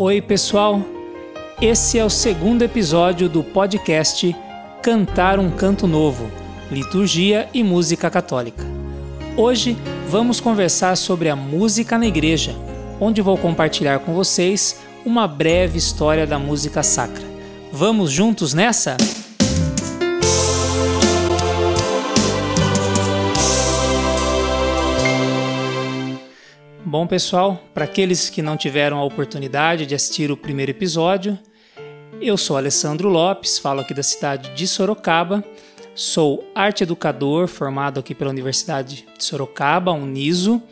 Oi, pessoal. Esse é o segundo episódio do podcast Cantar um Canto Novo, Liturgia e Música Católica. Hoje vamos conversar sobre a música na igreja, onde vou compartilhar com vocês uma breve história da música sacra. Vamos juntos nessa? Bom, pessoal, para aqueles que não tiveram a oportunidade de assistir o primeiro episódio, eu sou Alessandro Lopes, falo aqui da cidade de Sorocaba. Sou arte educador formado aqui pela Universidade de Sorocaba, Uniso,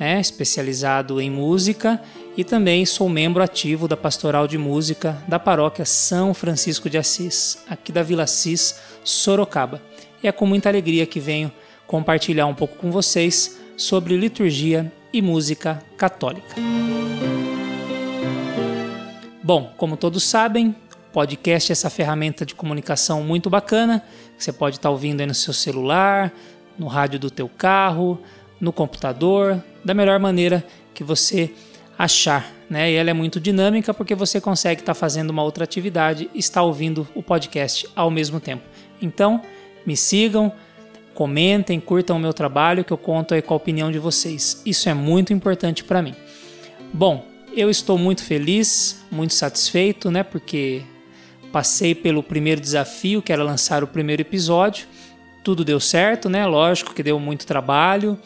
é, especializado em música e também sou membro ativo da Pastoral de Música da Paróquia São Francisco de Assis, aqui da Vila Assis, Sorocaba. E é com muita alegria que venho compartilhar um pouco com vocês sobre liturgia e música católica. Bom, como todos sabem, podcast é essa ferramenta de comunicação muito bacana, que você pode estar ouvindo aí no seu celular, no rádio do teu carro, no computador, da melhor maneira que você achar, né? E ela é muito dinâmica porque você consegue estar fazendo uma outra atividade e estar ouvindo o podcast ao mesmo tempo. Então, me sigam, Comentem, curtam o meu trabalho que eu conto aí com a opinião de vocês. Isso é muito importante para mim. Bom, eu estou muito feliz, muito satisfeito, né? Porque passei pelo primeiro desafio, que era lançar o primeiro episódio. Tudo deu certo, né? Lógico que deu muito trabalho,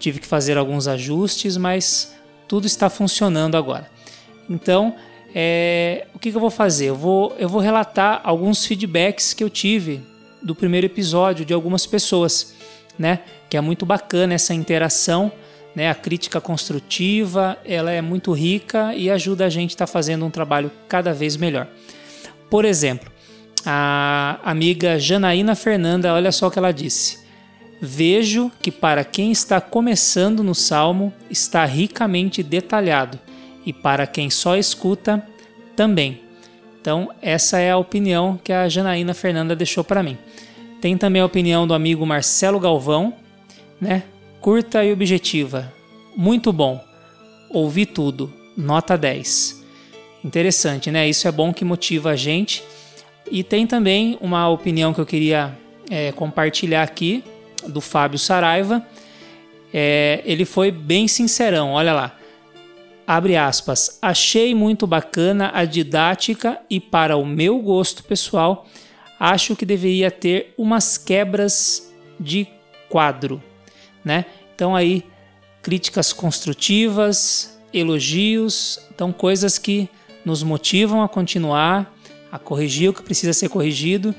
tive que fazer alguns ajustes, mas tudo está funcionando agora. Então, é, o que, que eu vou fazer? Eu vou, eu vou relatar alguns feedbacks que eu tive do primeiro episódio de algumas pessoas, né? Que é muito bacana essa interação, né? A crítica construtiva, ela é muito rica e ajuda a gente a estar tá fazendo um trabalho cada vez melhor. Por exemplo, a amiga Janaína Fernanda, olha só o que ela disse. Vejo que para quem está começando no salmo está ricamente detalhado, e para quem só escuta, também. Então, essa é a opinião que a Janaína Fernanda deixou para mim. Tem também a opinião do amigo Marcelo Galvão, né? Curta e objetiva. Muito bom. Ouvi tudo. Nota 10. Interessante, né? Isso é bom que motiva a gente. E tem também uma opinião que eu queria é, compartilhar aqui, do Fábio Saraiva. É, ele foi bem sincerão, olha lá. Abre aspas. Achei muito bacana a didática e, para o meu gosto pessoal, acho que deveria ter umas quebras de quadro, né? Então aí críticas construtivas, elogios, então coisas que nos motivam a continuar, a corrigir o que precisa ser corrigido.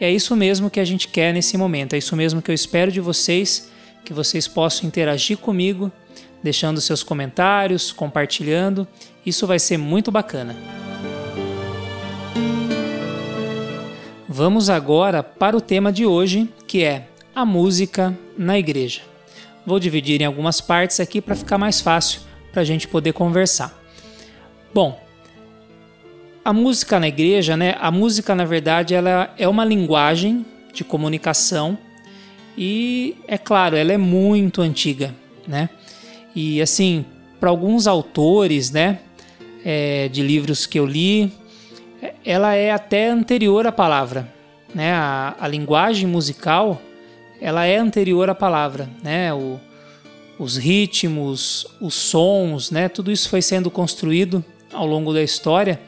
É isso mesmo que a gente quer nesse momento, é isso mesmo que eu espero de vocês, que vocês possam interagir comigo, deixando seus comentários, compartilhando. Isso vai ser muito bacana. Vamos agora para o tema de hoje, que é a música na igreja. Vou dividir em algumas partes aqui para ficar mais fácil para a gente poder conversar. Bom, a música na igreja, né? A música, na verdade, ela é uma linguagem de comunicação e, é claro, ela é muito antiga, né? E assim, para alguns autores, né, é, de livros que eu li, ela é até anterior à palavra, né? A, a linguagem musical, ela é anterior à palavra, né? O, os ritmos, os sons, né? Tudo isso foi sendo construído ao longo da história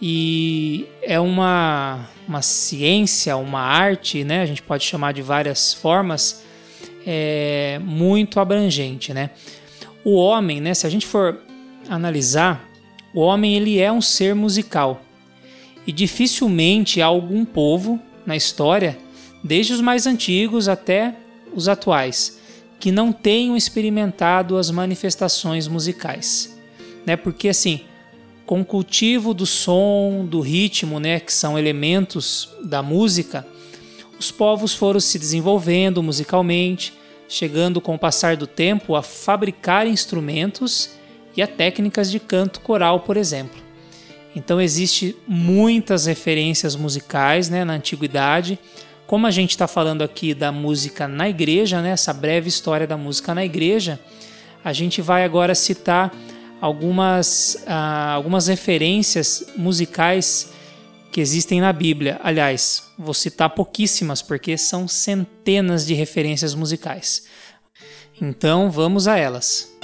e é uma, uma ciência, uma arte, né? A gente pode chamar de várias formas, é, muito abrangente, né? O homem, né? Se a gente for analisar, o homem ele é um ser musical e dificilmente há algum povo na história, desde os mais antigos até os atuais, que não tenham experimentado as manifestações musicais. Né? Porque assim, com o cultivo do som, do ritmo, né, que são elementos da música, os povos foram se desenvolvendo musicalmente, chegando com o passar do tempo a fabricar instrumentos e a técnicas de canto coral, por exemplo. Então existe muitas referências musicais né, na antiguidade. Como a gente está falando aqui da música na igreja, né, essa breve história da música na igreja, a gente vai agora citar algumas, ah, algumas referências musicais que existem na Bíblia. Aliás, vou citar pouquíssimas porque são centenas de referências musicais. Então vamos a elas.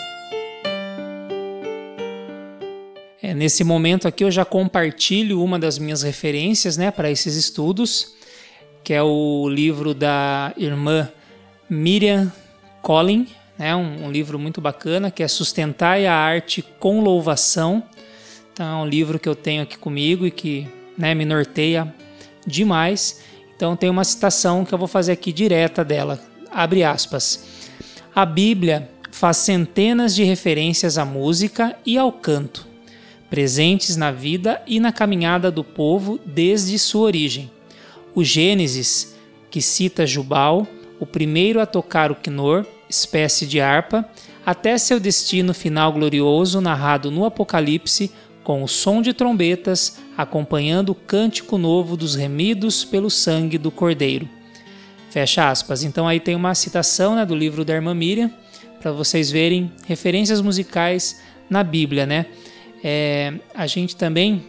É, nesse momento aqui eu já compartilho uma das minhas referências né, para esses estudos, que é o livro da irmã Miriam Collin, né, um, um livro muito bacana que é Sustentar a Arte com Louvação. Então é um livro que eu tenho aqui comigo e que né, me norteia demais. Então tem uma citação que eu vou fazer aqui direta dela. Abre aspas. A Bíblia faz centenas de referências à música e ao canto, presentes na vida e na caminhada do povo desde sua origem. O Gênesis, que cita Jubal, o primeiro a tocar o quinor, espécie de harpa, até seu destino final glorioso narrado no Apocalipse, com o som de trombetas, acompanhando o cântico novo dos remidos pelo sangue do Cordeiro. Fecha aspas. Então aí tem uma citação né, do livro da irmã Miriam, para vocês verem referências musicais na Bíblia, né? É, a gente também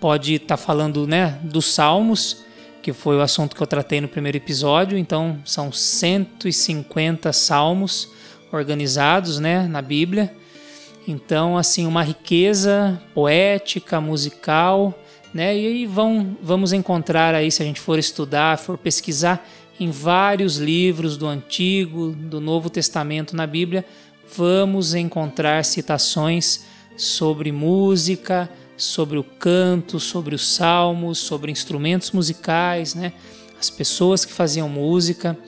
pode estar tá falando né, dos Salmos, que foi o assunto que eu tratei no primeiro episódio. Então, são 150 salmos organizados né, na Bíblia. Então, assim, uma riqueza poética, musical, né? E aí vão, vamos encontrar aí, se a gente for estudar, for pesquisar em vários livros do Antigo, do Novo Testamento na Bíblia, vamos encontrar citações sobre música, sobre o canto, sobre os salmos, sobre instrumentos musicais, né? As pessoas que faziam música,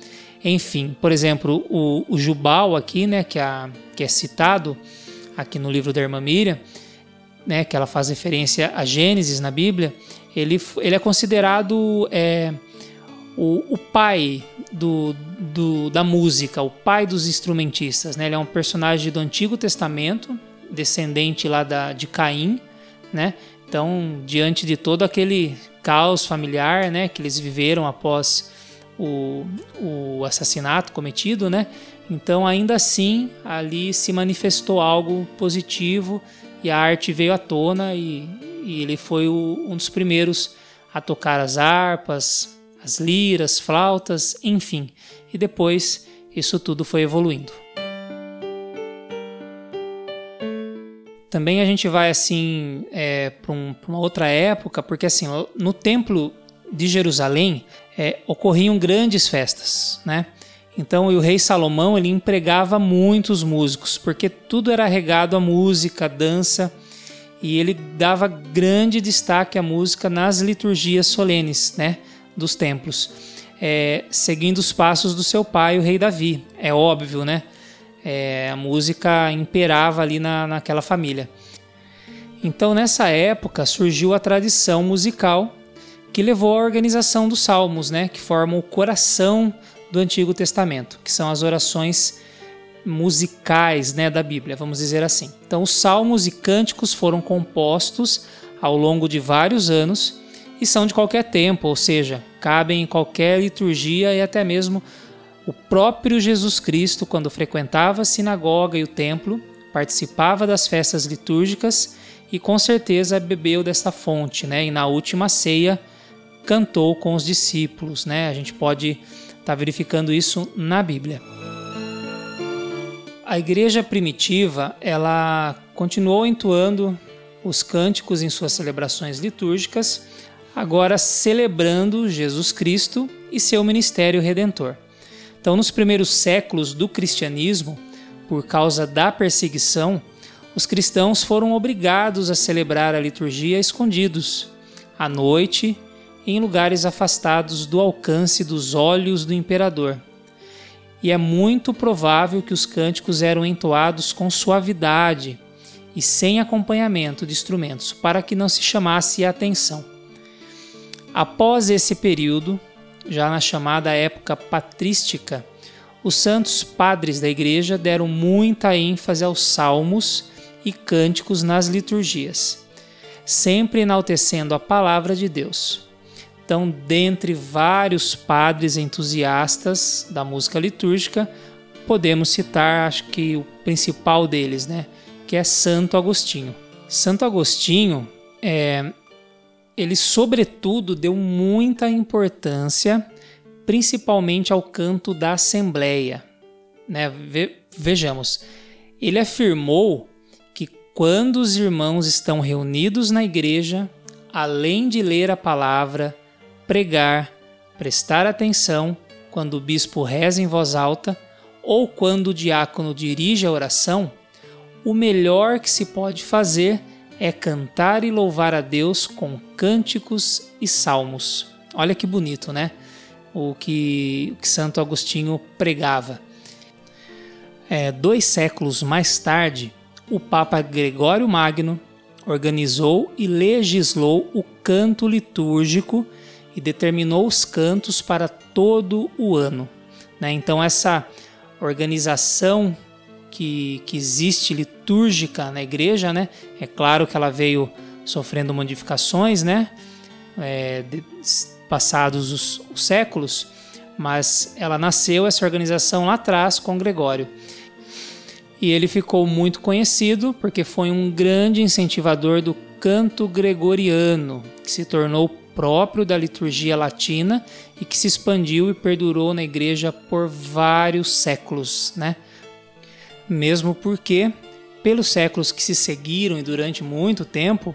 enfim, por exemplo, o, o Jubal aqui, né, que, a, que é citado, aqui no livro da irmã Miriam, né, que ela faz referência a Gênesis na Bíblia, ele, ele é considerado é, o, o pai do, do, da música, o pai dos instrumentistas. Né? Ele é um personagem do Antigo Testamento, descendente lá da, de Caim, né? Então, diante de todo aquele caos familiar, né, que eles viveram após o, o assassinato cometido, né? Então, ainda assim, ali se manifestou algo positivo e a arte veio à tona e, e ele foi o, um dos primeiros a tocar as harpas, as liras, flautas, enfim. E depois isso tudo foi evoluindo. Também a gente vai assim é, para um, uma outra época, porque assim no templo de Jerusalém é, ocorriam grandes festas, né? Então o rei Salomão ele empregava muitos músicos, porque tudo era regado à música, dança, e ele dava grande destaque à música nas liturgias solenes, né, dos templos, é, seguindo os passos do seu pai, o rei Davi. É óbvio, né? É, a música imperava ali na, naquela família. Então nessa época surgiu a tradição musical que levou à organização dos salmos, né, que formam o coração do Antigo Testamento, que são as orações musicais né, da Bíblia, vamos dizer assim. Então, os salmos e cânticos foram compostos ao longo de vários anos e são de qualquer tempo, ou seja, cabem em qualquer liturgia e até mesmo o próprio Jesus Cristo, quando frequentava a sinagoga e o templo, participava das festas litúrgicas e com certeza bebeu dessa fonte, né? E na última ceia cantou com os discípulos, né? A gente pode estar tá verificando isso na Bíblia. A igreja primitiva, ela continuou entoando os cânticos em suas celebrações litúrgicas, agora celebrando Jesus Cristo e seu ministério redentor. Então, nos primeiros séculos do cristianismo, por causa da perseguição, os cristãos foram obrigados a celebrar a liturgia escondidos, à noite em lugares afastados do alcance dos olhos do imperador. E é muito provável que os cânticos eram entoados com suavidade e sem acompanhamento de instrumentos, para que não se chamasse a atenção. Após esse período, já na chamada época patrística, os santos padres da igreja deram muita ênfase aos salmos e cânticos nas liturgias, sempre enaltecendo a palavra de Deus. Então, dentre vários padres entusiastas da música litúrgica, podemos citar, acho que o principal deles, né, que é Santo Agostinho. Santo Agostinho, é, ele sobretudo deu muita importância, principalmente ao canto da Assembleia. Né? Ve, vejamos, ele afirmou que quando os irmãos estão reunidos na igreja, além de ler a palavra, pregar, prestar atenção quando o bispo reza em voz alta ou quando o diácono dirige a oração, o melhor que se pode fazer é cantar e louvar a Deus com cânticos e salmos. Olha que bonito, né? O que, o que Santo Agostinho pregava. É, dois séculos mais tarde, o Papa Gregório Magno organizou e legislou o canto litúrgico e determinou os cantos para todo o ano. Né? Então, essa organização que, que existe litúrgica na igreja, né? É claro que ela veio sofrendo modificações, né? É, de, passados os, os séculos, mas ela nasceu essa organização lá atrás com Gregório. E ele ficou muito conhecido porque foi um grande incentivador do canto gregoriano, que se tornou próprio da liturgia latina e que se expandiu e perdurou na igreja por vários séculos, né? Mesmo porque, pelos séculos que se seguiram e durante muito tempo,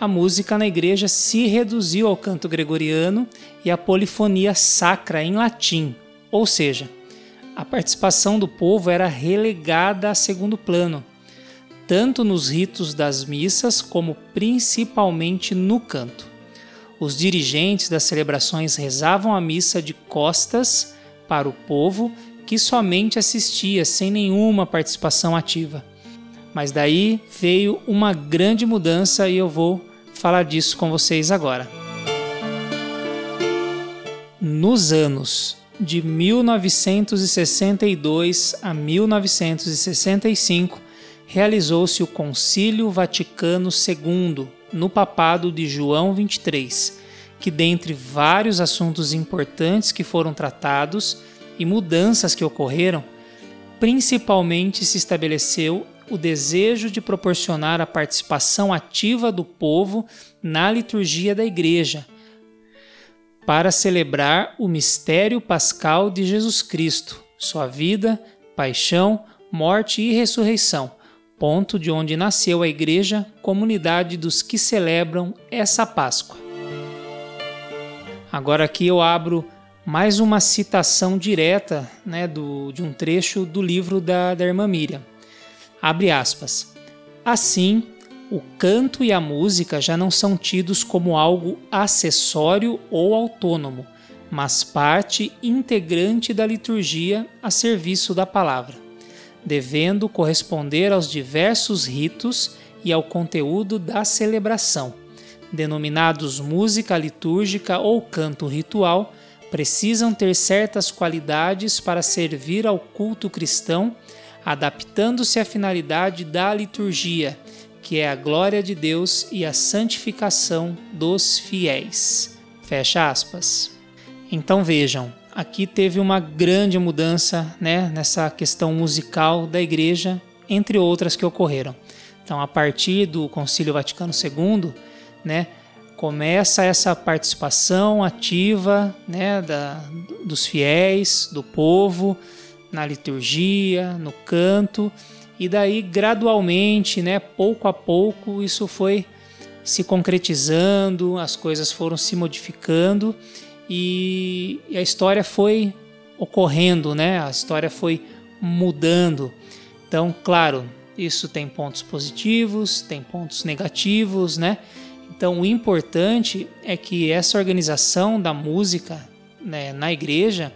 a música na igreja se reduziu ao canto gregoriano e à polifonia sacra em latim, ou seja, a participação do povo era relegada a segundo plano, tanto nos ritos das missas como principalmente no canto. Os dirigentes das celebrações rezavam a missa de costas para o povo que somente assistia sem nenhuma participação ativa. Mas daí veio uma grande mudança e eu vou falar disso com vocês agora. Nos anos de 1962 a 1965, realizou-se o Concílio Vaticano II, no papado de João XXIII, que, dentre vários assuntos importantes que foram tratados, e mudanças que ocorreram, principalmente se estabeleceu o desejo de proporcionar a participação ativa do povo na liturgia da Igreja, para celebrar o mistério pascal de Jesus Cristo, sua vida, paixão, morte e ressurreição, ponto de onde nasceu a Igreja, comunidade dos que celebram essa Páscoa. Agora aqui eu abro mais uma citação direta né, do, de um trecho do livro da, da irmã Miriam. Abre aspas. Assim, o canto e a música já não são tidos como algo acessório ou autônomo, mas parte integrante da liturgia a serviço da palavra, devendo corresponder aos diversos ritos e ao conteúdo da celebração, denominados música litúrgica ou canto ritual precisam ter certas qualidades para servir ao culto cristão, adaptando-se à finalidade da liturgia, que é a glória de Deus e a santificação dos fiéis. Fecha aspas. Então vejam, aqui teve uma grande mudança né, nessa questão musical da igreja, entre outras que ocorreram. Então, a partir do Concílio Vaticano II, né, começa essa participação ativa né, da, dos fiéis, do povo, na liturgia, no canto, e daí gradualmente, né, pouco a pouco, isso foi se concretizando, as coisas foram se modificando e, a história foi ocorrendo, né, a história foi mudando. Então, claro, isso tem pontos positivos, tem pontos negativos, né? Então, o importante é que essa organização da música né, na igreja,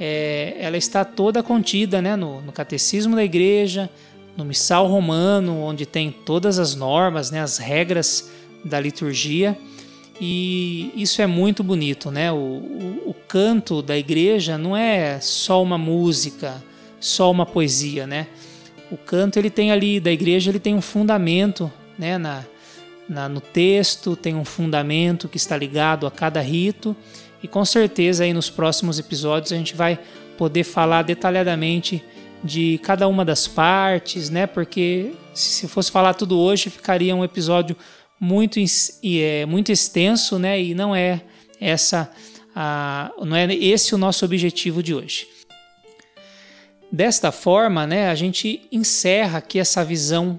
é, ela está toda contida né, no, no, catecismo da igreja, no missal romano, onde tem todas as normas, né, as regras da liturgia. E isso é muito bonito, né? O, o, o canto da igreja não é só uma música, só uma poesia, né? O canto ele tem ali da igreja ele tem um fundamento, né? Na, na, no texto, tem um fundamento que está ligado a cada rito, e com certeza aí nos próximos episódios a gente vai poder falar detalhadamente de cada uma das partes, né? Porque se fosse falar tudo hoje, ficaria um episódio muito, é, muito extenso, né? E não é essa a, não é esse o nosso objetivo de hoje. Desta forma, né, a gente encerra aqui essa visão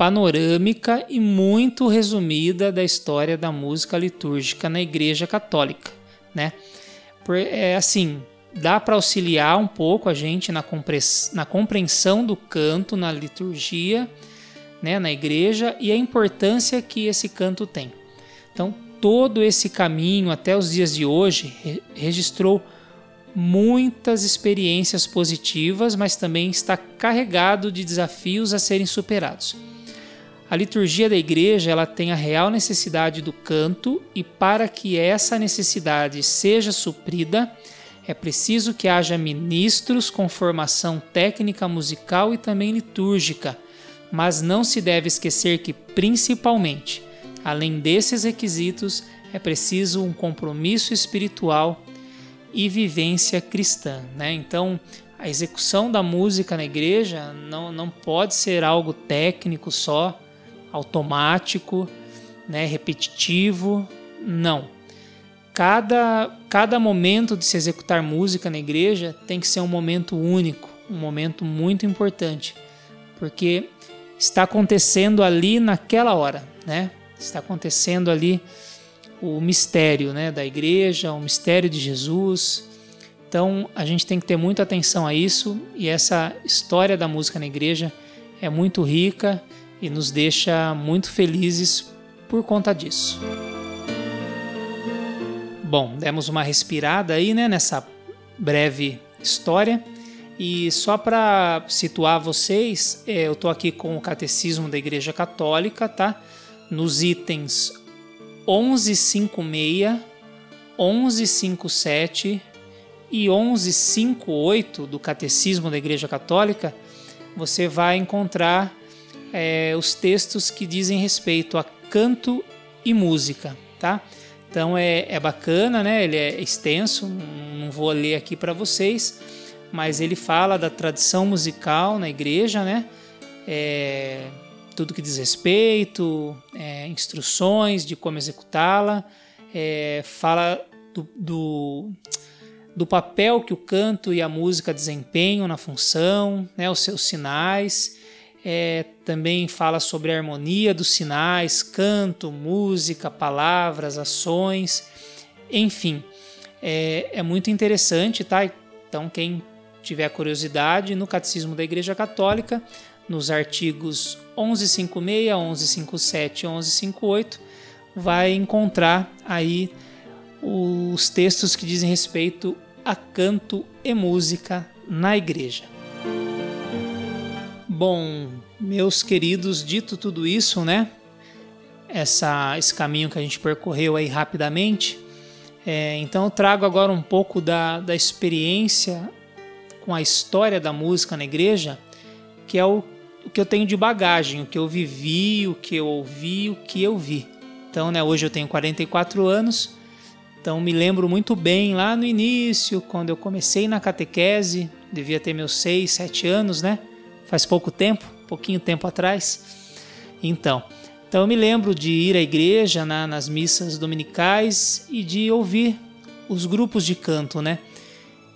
panorâmica e muito resumida da história da música litúrgica na Igreja Católica, né? É assim, dá para auxiliar um pouco a gente na, na compreensão do canto na liturgia, né, na igreja e a importância que esse canto tem. Então, todo esse caminho até os dias de hoje re registrou muitas experiências positivas, mas também está carregado de desafios a serem superados. A liturgia da igreja ela tem a real necessidade do canto e para que essa necessidade seja suprida, é preciso que haja ministros com formação técnica musical e também litúrgica, mas não se deve esquecer que, principalmente, além desses requisitos, é preciso um compromisso espiritual e vivência cristã. Né? Então, a execução da música na igreja não, não pode ser algo técnico só, automático, né, repetitivo. Não cada, cada momento de se executar música na igreja tem que ser um momento único, um momento muito importante, porque está acontecendo ali naquela hora, né? Está acontecendo ali o mistério, né, da igreja, o mistério de Jesus. Então, a gente tem que ter muita atenção a isso e essa história da música na igreja é muito rica e nos deixa muito felizes por conta disso. Bom, demos uma respirada aí, né, nessa breve história. E só para situar vocês, é, eu estou aqui com o Catecismo da Igreja Católica, tá? Nos itens 1156, 1157 e 1158 do Catecismo da Igreja Católica, você vai encontrar é, os textos que dizem respeito a canto e música, tá? Então é, é bacana, né? Ele é extenso, não vou ler aqui para vocês, mas ele fala da tradição musical na igreja, né? É, tudo que diz respeito, é, instruções de como executá-la, é, fala do, do, do, papel que o canto e a música desempenham na função, né? Os seus sinais é, também fala sobre a harmonia dos sinais, canto, música, palavras, ações, enfim, é, é muito interessante, tá? Então, quem tiver curiosidade, no Catecismo da Igreja Católica, nos artigos 1156, 1157 e 1158, vai encontrar aí os textos que dizem respeito a canto e música na igreja. Bom, meus queridos, dito tudo isso, né? Essa, esse caminho que a gente percorreu aí rapidamente, é, então eu trago agora um pouco da, da experiência com a história da música na igreja, que é o, o que eu tenho de bagagem, o que eu vivi, o que eu ouvi, o que eu vi. Então, né, hoje eu tenho 44 anos, então me lembro muito bem lá no início, quando eu comecei na catequese, devia ter meus 6, 7 anos, né? Faz pouco tempo, pouquinho tempo atrás. Então, então eu me lembro de ir à igreja na, nas missas dominicais e de ouvir os grupos de canto, né?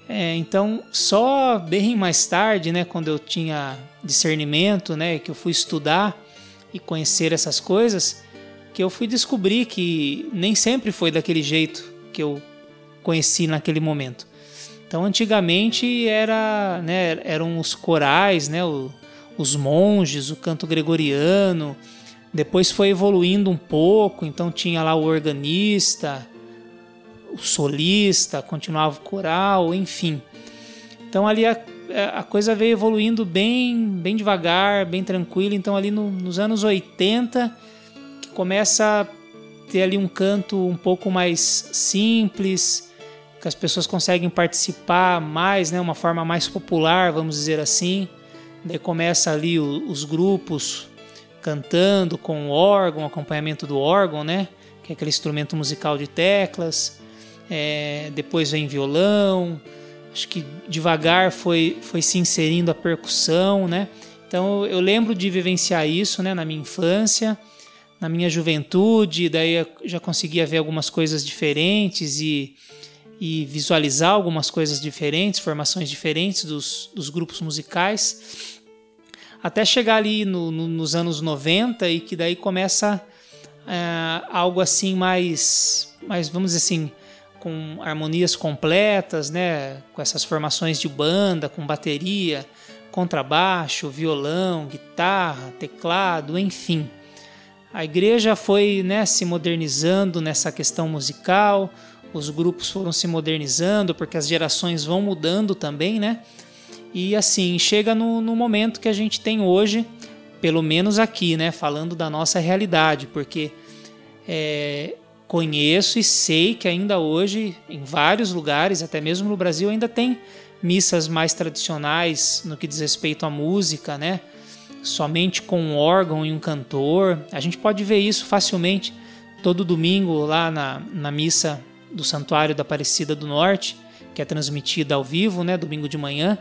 É, então, só bem mais tarde, né, quando eu tinha discernimento, né, que eu fui estudar e conhecer essas coisas, que eu fui descobrir que nem sempre foi daquele jeito que eu conheci naquele momento. Então, antigamente era, né, eram os corais, né, o, os monges, o canto gregoriano. Depois foi evoluindo um pouco, então tinha lá o organista, o solista, continuava o coral, enfim. Então ali a, a coisa veio evoluindo bem, bem devagar, bem tranquilo. Então ali no, nos anos 80 começa a ter ali um canto um pouco mais simples, que as pessoas conseguem participar mais, né, uma forma mais popular, vamos dizer assim. Daí começa ali o, os grupos cantando com órgão, acompanhamento do órgão, né, que é aquele instrumento musical de teclas. É, depois vem violão, acho que devagar foi, foi se inserindo a percussão, né? Então eu lembro de vivenciar isso, né, na minha infância, na minha juventude, daí eu já conseguia ver algumas coisas diferentes e, e visualizar algumas coisas diferentes, formações diferentes dos, dos grupos musicais, até chegar ali no, no, nos anos 90 e que daí começa é, algo assim mais, mais, vamos dizer assim, com harmonias completas, né, com essas formações de banda, com bateria, contrabaixo, violão, guitarra, teclado, enfim. A igreja foi né, se modernizando nessa questão musical, os grupos foram se modernizando porque as gerações vão mudando também, né? E assim, chega no, no momento que a gente tem hoje, pelo menos aqui, né? Falando da nossa realidade, porque é, conheço e sei que ainda hoje, em vários lugares, até mesmo no Brasil, ainda tem missas mais tradicionais no que diz respeito à música, né? Somente com um órgão e um cantor. A gente pode ver isso facilmente todo domingo lá na, na missa do Santuário da Aparecida do Norte, que é transmitida ao vivo, né? Domingo de manhã.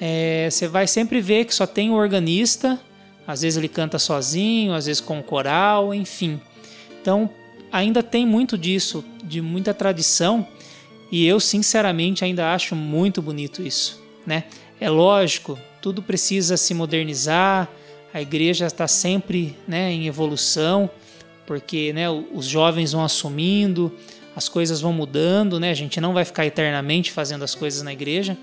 É, você vai sempre ver que só tem o organista, às vezes ele canta sozinho, às vezes com o coral, enfim. Então, ainda tem muito disso, de muita tradição, e eu sinceramente ainda acho muito bonito isso, né? É lógico, tudo precisa se modernizar, a igreja está sempre né, em evolução, porque né, os jovens vão assumindo, as coisas vão mudando, né? A gente não vai ficar eternamente fazendo as coisas na igreja.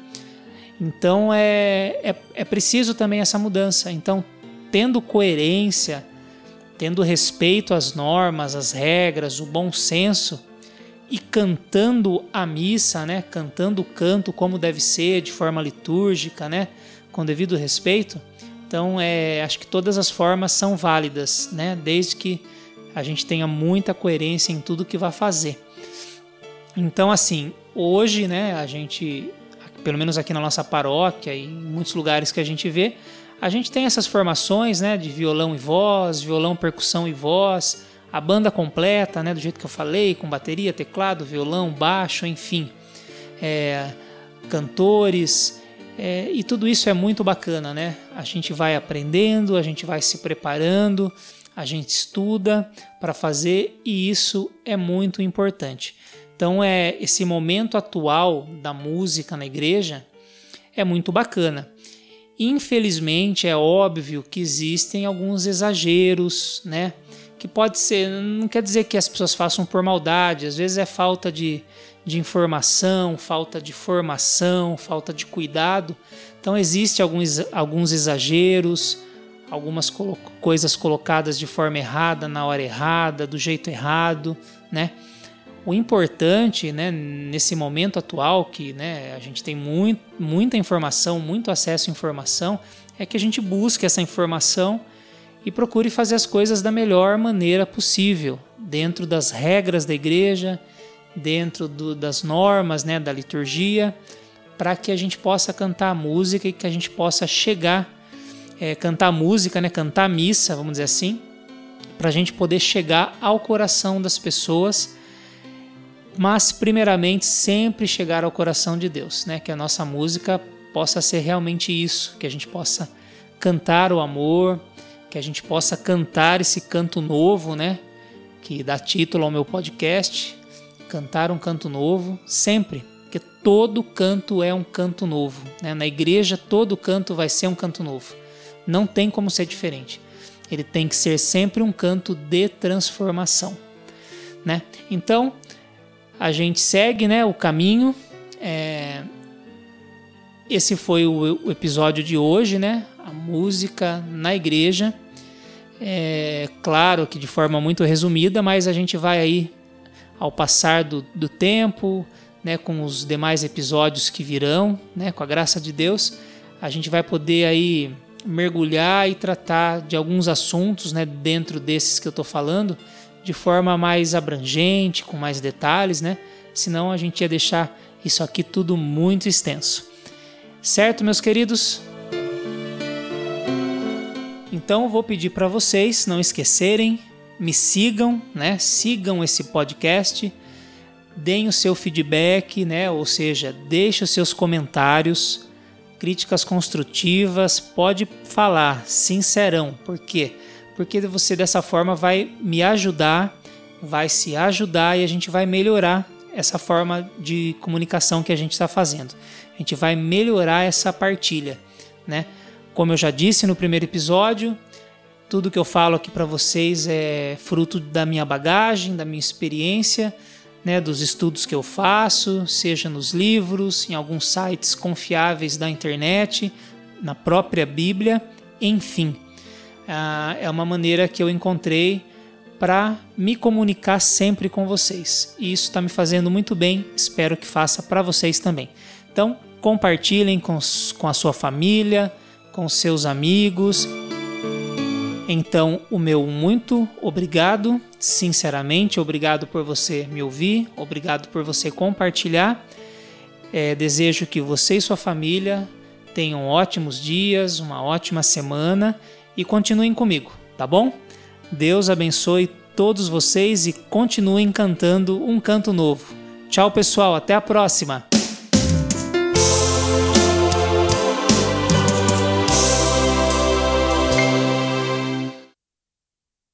Então é, é, é preciso também essa mudança. Então, tendo coerência, tendo respeito às normas, às regras, o bom senso e cantando a missa, né? Cantando o canto como deve ser, de forma litúrgica, né? Com devido respeito. Então, é, acho que todas as formas são válidas, né? Desde que a gente tenha muita coerência em tudo que vai fazer. Então, assim, hoje, né? A gente, pelo menos aqui na nossa paróquia e em muitos lugares que a gente vê, a gente tem essas formações, né, de violão e voz, violão, percussão e voz, a banda completa, né, do jeito que eu falei, com bateria, teclado, violão, baixo, enfim, é, cantores, é, e tudo isso é muito bacana, né? A gente vai aprendendo, a gente vai se preparando, a gente estuda para fazer e isso é muito importante. Então é esse momento atual da música na igreja é muito bacana. Infelizmente, é óbvio que existem alguns exageros, né? Que pode ser, não quer dizer que as pessoas façam por maldade, às vezes é falta de, de informação, falta de formação, falta de cuidado. Então, existe alguns, alguns exageros, algumas colo coisas colocadas de forma errada, na hora errada, do jeito errado, né? O importante, né, nesse momento atual, que né, a gente tem muito, muita informação, muito acesso à informação, é que a gente busque essa informação e procure fazer as coisas da melhor maneira possível, dentro das regras da igreja, dentro do, das normas né, da liturgia, para que a gente possa cantar a música e que a gente possa chegar, é, cantar música, né, cantar missa, vamos dizer assim, para a gente poder chegar ao coração das pessoas mas primeiramente sempre chegar ao coração de Deus, né? Que a nossa música possa ser realmente isso, que a gente possa cantar o amor, que a gente possa cantar esse canto novo, né? Que dá título ao meu podcast, cantar um canto novo, sempre, porque todo canto é um canto novo, né? Na igreja todo canto vai ser um canto novo. Não tem como ser diferente. Ele tem que ser sempre um canto de transformação, né? Então, a gente segue né, o caminho. É... Esse foi o, episódio de hoje, né? A música na igreja. É claro que de forma muito resumida, mas a gente vai aí ao passar do, do tempo, né, com os demais episódios que virão, né, com a graça de Deus, a gente vai poder aí mergulhar e tratar de alguns assuntos, né, dentro desses que eu estou falando, de forma mais abrangente, com mais detalhes, né? Senão a gente ia deixar isso aqui tudo muito extenso. Certo, meus queridos? Então vou pedir para vocês não esquecerem, me sigam, né? Sigam esse podcast. deem o seu feedback, né? Ou seja, deixe os seus comentários, críticas construtivas, pode falar, sincerão. Por quê? Porque você dessa forma vai me ajudar, vai se ajudar e a gente vai melhorar essa forma de comunicação que a gente está fazendo. A gente vai melhorar essa partilha, né? Como eu já disse no primeiro episódio, tudo que eu falo aqui para vocês é fruto da minha bagagem, da minha experiência, né, dos estudos que eu faço, seja nos livros, em alguns sites confiáveis da internet, na própria Bíblia, enfim. Ah, é uma maneira que eu encontrei para me comunicar sempre com vocês. E isso está me fazendo muito bem, espero que faça para vocês também. Então, compartilhem com, com a sua família, com seus amigos então, o meu muito obrigado, sinceramente, obrigado por você me ouvir, obrigado por você compartilhar. É, desejo que você e sua família tenham ótimos dias, uma ótima semana e continuem comigo, tá bom? Deus abençoe todos vocês e continuem cantando um canto novo. Tchau, pessoal, até a próxima!